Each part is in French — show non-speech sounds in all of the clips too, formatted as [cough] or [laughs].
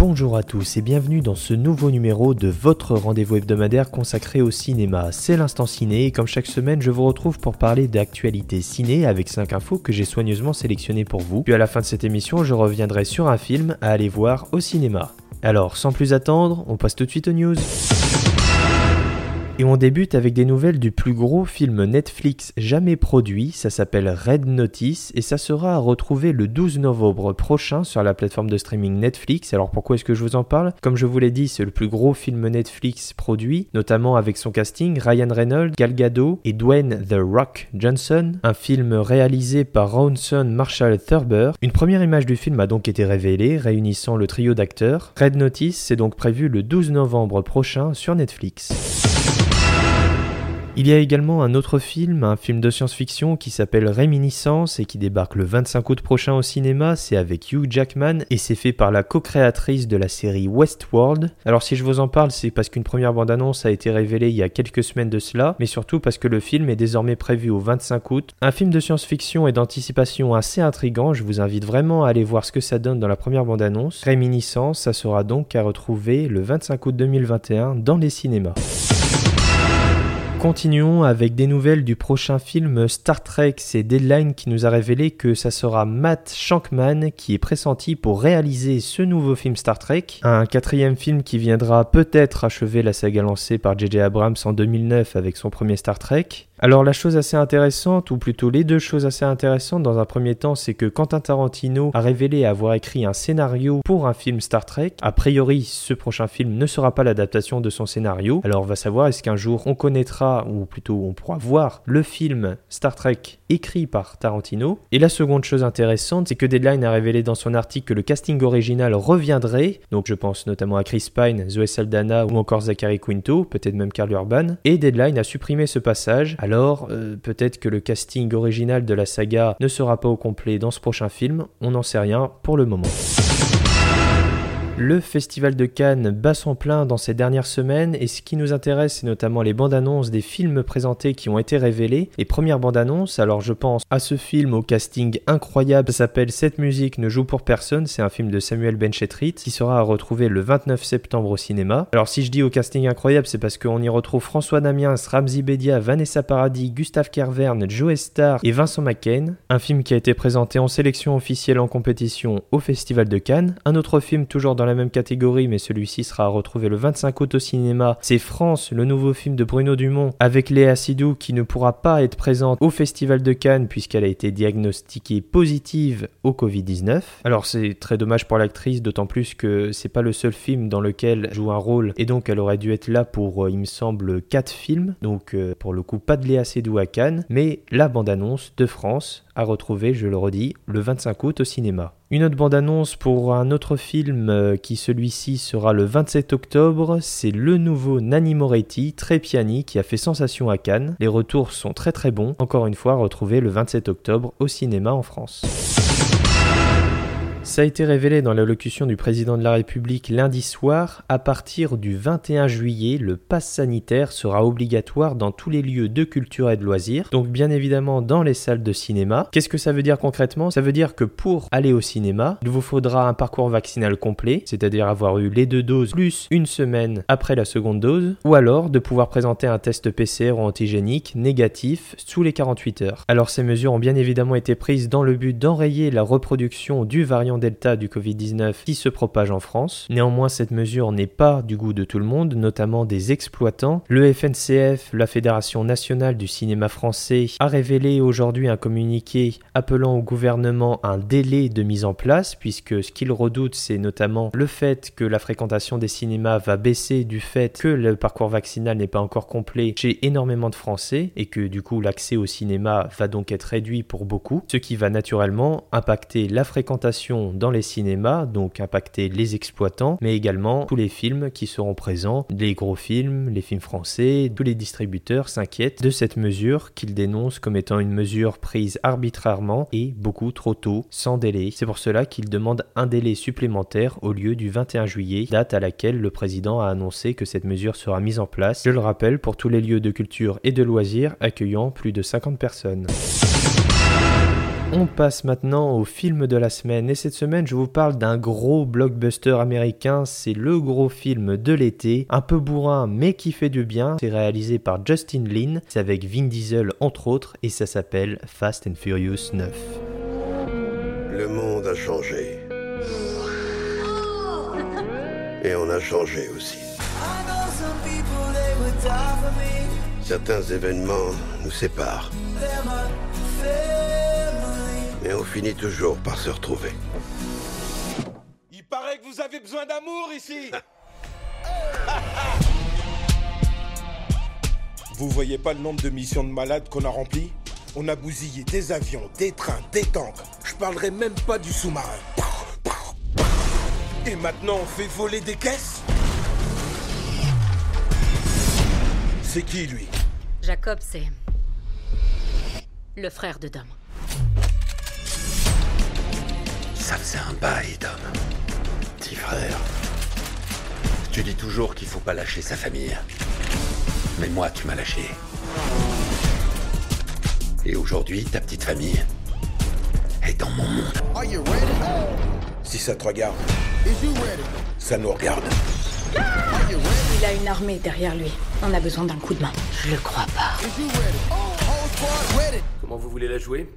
Bonjour à tous et bienvenue dans ce nouveau numéro de votre rendez-vous hebdomadaire consacré au cinéma. C'est l'instant ciné et comme chaque semaine je vous retrouve pour parler d'actualité ciné avec 5 infos que j'ai soigneusement sélectionnées pour vous. Puis à la fin de cette émission je reviendrai sur un film à aller voir au cinéma. Alors sans plus attendre, on passe tout de suite aux news. Et on débute avec des nouvelles du plus gros film Netflix jamais produit, ça s'appelle Red Notice et ça sera à retrouver le 12 novembre prochain sur la plateforme de streaming Netflix. Alors pourquoi est-ce que je vous en parle? Comme je vous l'ai dit, c'est le plus gros film Netflix produit, notamment avec son casting Ryan Reynolds, Gal Gadot et Dwayne The Rock Johnson, un film réalisé par Ronson Marshall Thurber. Une première image du film a donc été révélée, réunissant le trio d'acteurs. Red Notice c'est donc prévu le 12 novembre prochain sur Netflix. Il y a également un autre film, un film de science-fiction qui s'appelle Réminiscence et qui débarque le 25 août prochain au cinéma. C'est avec Hugh Jackman et c'est fait par la co-créatrice de la série Westworld. Alors si je vous en parle, c'est parce qu'une première bande-annonce a été révélée il y a quelques semaines de cela, mais surtout parce que le film est désormais prévu au 25 août. Un film de science-fiction et d'anticipation assez intrigant. Je vous invite vraiment à aller voir ce que ça donne dans la première bande-annonce. Réminiscence, ça sera donc à retrouver le 25 août 2021 dans les cinémas. Continuons avec des nouvelles du prochain film Star Trek. C'est Deadline qui nous a révélé que ça sera Matt Shankman qui est pressenti pour réaliser ce nouveau film Star Trek. Un quatrième film qui viendra peut-être achever la saga lancée par J.J. Abrams en 2009 avec son premier Star Trek. Alors la chose assez intéressante, ou plutôt les deux choses assez intéressantes dans un premier temps, c'est que Quentin Tarantino a révélé avoir écrit un scénario pour un film Star Trek. A priori, ce prochain film ne sera pas l'adaptation de son scénario. Alors on va savoir est-ce qu'un jour on connaîtra, ou plutôt on pourra voir le film Star Trek écrit par Tarantino. Et la seconde chose intéressante, c'est que Deadline a révélé dans son article que le casting original reviendrait. Donc je pense notamment à Chris Pine, Zoe Saldana ou encore Zachary Quinto, peut-être même Carl Urban. Et Deadline a supprimé ce passage. Alors euh, peut-être que le casting original de la saga ne sera pas au complet dans ce prochain film. On n'en sait rien pour le moment. Le Festival de Cannes bat son plein dans ces dernières semaines et ce qui nous intéresse c'est notamment les bandes annonces des films présentés qui ont été révélés. Les premières bandes annonces, alors je pense à ce film au casting incroyable, s'appelle Cette musique ne joue pour personne, c'est un film de Samuel Benchetrit qui sera à retrouver le 29 septembre au cinéma. Alors si je dis au casting incroyable c'est parce qu'on y retrouve François Damiens, Ramzi Bedia, Vanessa Paradis, Gustave Kervern, Joe Star et Vincent McCain. Un film qui a été présenté en sélection officielle en compétition au Festival de Cannes. Un autre film toujours dans la même catégorie, mais celui-ci sera à retrouver le 25 août au cinéma. C'est France, le nouveau film de Bruno Dumont, avec Léa Sidou qui ne pourra pas être présente au Festival de Cannes puisqu'elle a été diagnostiquée positive au Covid-19. Alors c'est très dommage pour l'actrice, d'autant plus que c'est pas le seul film dans lequel joue un rôle, et donc elle aurait dû être là pour, euh, il me semble, 4 films. Donc euh, pour le coup, pas de Léa Seydoux à Cannes, mais la bande-annonce de France à retrouver, je le redis, le 25 août au cinéma. Une autre bande-annonce pour un autre film euh, qui celui-ci sera le 27 octobre, c'est le nouveau Nanny Moretti, Trépiani, qui a fait sensation à Cannes. Les retours sont très très bons, encore une fois retrouvé le 27 octobre au cinéma en France. A été révélé dans l'allocution du président de la République lundi soir. À partir du 21 juillet, le pass sanitaire sera obligatoire dans tous les lieux de culture et de loisirs, donc bien évidemment dans les salles de cinéma. Qu'est-ce que ça veut dire concrètement? Ça veut dire que pour aller au cinéma, il vous faudra un parcours vaccinal complet, c'est-à-dire avoir eu les deux doses plus une semaine après la seconde dose, ou alors de pouvoir présenter un test PCR ou antigénique négatif sous les 48 heures. Alors ces mesures ont bien évidemment été prises dans le but d'enrayer la reproduction du variant Du Covid-19 qui se propage en France. Néanmoins, cette mesure n'est pas du goût de tout le monde, notamment des exploitants. Le FNCF, la Fédération nationale du cinéma français, a révélé aujourd'hui un communiqué appelant au gouvernement un délai de mise en place, puisque ce qu'il redoute, c'est notamment le fait que la fréquentation des cinémas va baisser du fait que le parcours vaccinal n'est pas encore complet chez énormément de Français et que du coup l'accès au cinéma va donc être réduit pour beaucoup, ce qui va naturellement impacter la fréquentation dans les cinémas, donc impacter les exploitants, mais également tous les films qui seront présents, les gros films, les films français, tous les distributeurs s'inquiètent de cette mesure qu'ils dénoncent comme étant une mesure prise arbitrairement et beaucoup trop tôt, sans délai. C'est pour cela qu'ils demandent un délai supplémentaire au lieu du 21 juillet, date à laquelle le président a annoncé que cette mesure sera mise en place, je le rappelle, pour tous les lieux de culture et de loisirs accueillant plus de 50 personnes. On passe maintenant au film de la semaine et cette semaine je vous parle d'un gros blockbuster américain, c'est le gros film de l'été, un peu bourrin mais qui fait du bien, c'est réalisé par Justin Lin, c'est avec Vin Diesel entre autres et ça s'appelle Fast and Furious 9. Le monde a changé. Et on a changé aussi. Certains événements nous séparent. Mais on finit toujours par se retrouver. Il paraît que vous avez besoin d'amour ici [laughs] Vous voyez pas le nombre de missions de malades qu'on a remplies? On a bousillé des avions, des trains, des tanks. Je parlerai même pas du sous-marin. Et maintenant on fait voler des caisses? C'est qui lui? Jacob, c'est le frère de Dom. Ça faisait un bail, Dom. Petit frère. Tu dis toujours qu'il faut pas lâcher sa famille. Mais moi, tu m'as lâché. Et aujourd'hui, ta petite famille est dans mon monde. Si ça te regarde, ça nous regarde. Il a une armée derrière lui. On a besoin d'un coup de main. Je le crois pas. Comment vous voulez la jouer?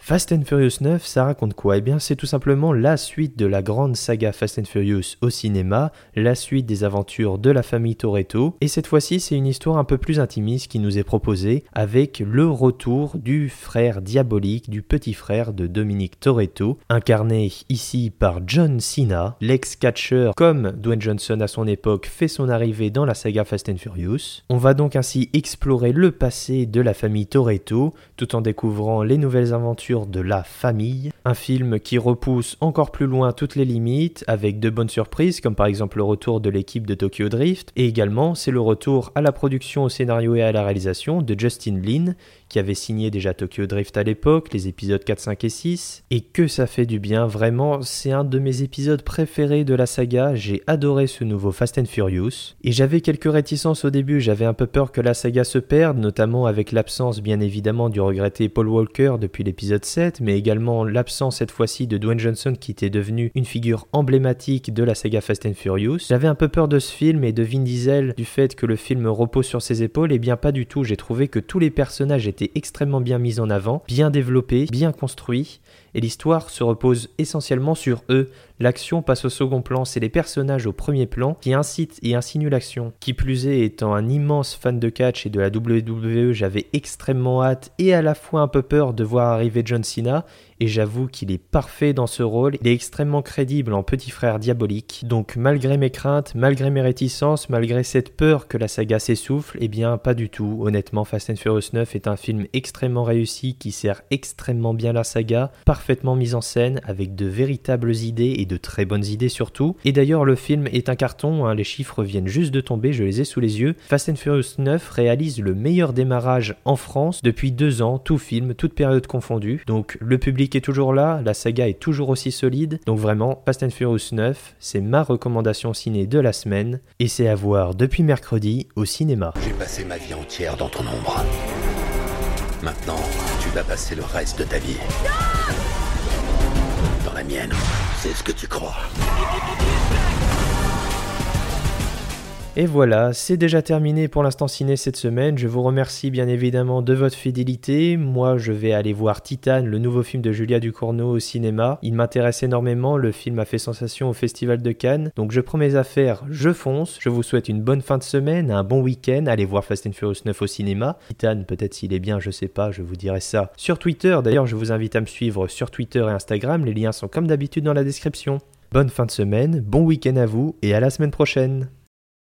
Fast and Furious 9, ça raconte quoi? Eh bien, c'est tout simplement la suite de la grande saga Fast and Furious au cinéma, la suite des aventures de la famille Toretto, et cette fois-ci, c'est une histoire un peu plus intimiste qui nous est proposée, avec le retour du frère diabolique, du petit frère de Dominique Toretto, incarné ici par John Cena, l'ex-catcher comme Dwayne Johnson à son époque fait son arrivée dans la saga Fast and Furious. On va donc ainsi explorer le passé de la famille Toretto, tout en découvrant les nouvelles aventures de la famille, un film qui repousse encore plus loin toutes les limites avec de bonnes surprises comme par exemple le retour de l'équipe de Tokyo Drift et également c'est le retour à la production, au scénario et à la réalisation de Justin Lin qui avait signé déjà Tokyo Drift à l'époque, les épisodes 4, 5 et 6, et que ça fait du bien, vraiment, c'est un de mes épisodes préférés de la saga, j'ai adoré ce nouveau Fast and Furious, et j'avais quelques réticences au début, j'avais un peu peur que la saga se perde, notamment avec l'absence bien évidemment du regretté Paul Walker depuis l'épisode 7, mais également l'absence cette fois-ci de Dwayne Johnson qui était devenu une figure emblématique de la saga Fast and Furious. J'avais un peu peur de ce film et de Vin Diesel du fait que le film repose sur ses épaules, et bien pas du tout, j'ai trouvé que tous les personnages étaient extrêmement bien mis en avant, bien développés, bien construits, et l'histoire se repose essentiellement sur eux. L'action passe au second plan, c'est les personnages au premier plan qui incitent et insinuent l'action. Qui plus est, étant un immense fan de catch et de la WWE, j'avais extrêmement hâte et à la fois un peu peur de voir arriver John Cena, et j'avoue qu'il est parfait dans ce rôle, il est extrêmement crédible en petit frère diabolique. Donc malgré mes craintes, malgré mes réticences, malgré cette peur que la saga s'essouffle, eh bien pas du tout. Honnêtement, Fast and Furious 9 est un film extrêmement réussi qui sert extrêmement bien la saga, parfaitement mise en scène, avec de véritables idées et de très bonnes idées surtout. Et d'ailleurs le film est un carton, hein, les chiffres viennent juste de tomber, je les ai sous les yeux. Fast and Furious 9 réalise le meilleur démarrage en France depuis deux ans, tout film, toute période confondue. Donc le public est toujours là, la saga est toujours aussi solide, donc vraiment Fast and Furious 9, c'est ma recommandation ciné de la semaine, et c'est à voir depuis mercredi au cinéma. J'ai passé ma vie entière dans ton ombre. Maintenant, tu vas passer le reste de ta vie. La mienne. C'est ce que tu crois. Et voilà, c'est déjà terminé pour l'instant ciné cette semaine. Je vous remercie bien évidemment de votre fidélité. Moi, je vais aller voir Titane, le nouveau film de Julia Ducournau au cinéma. Il m'intéresse énormément, le film a fait sensation au Festival de Cannes. Donc je prends mes affaires, je fonce. Je vous souhaite une bonne fin de semaine, un bon week-end. Allez voir Fast and Furious 9 au cinéma. Titane, peut-être s'il est bien, je sais pas, je vous dirai ça sur Twitter. D'ailleurs, je vous invite à me suivre sur Twitter et Instagram. Les liens sont comme d'habitude dans la description. Bonne fin de semaine, bon week-end à vous et à la semaine prochaine.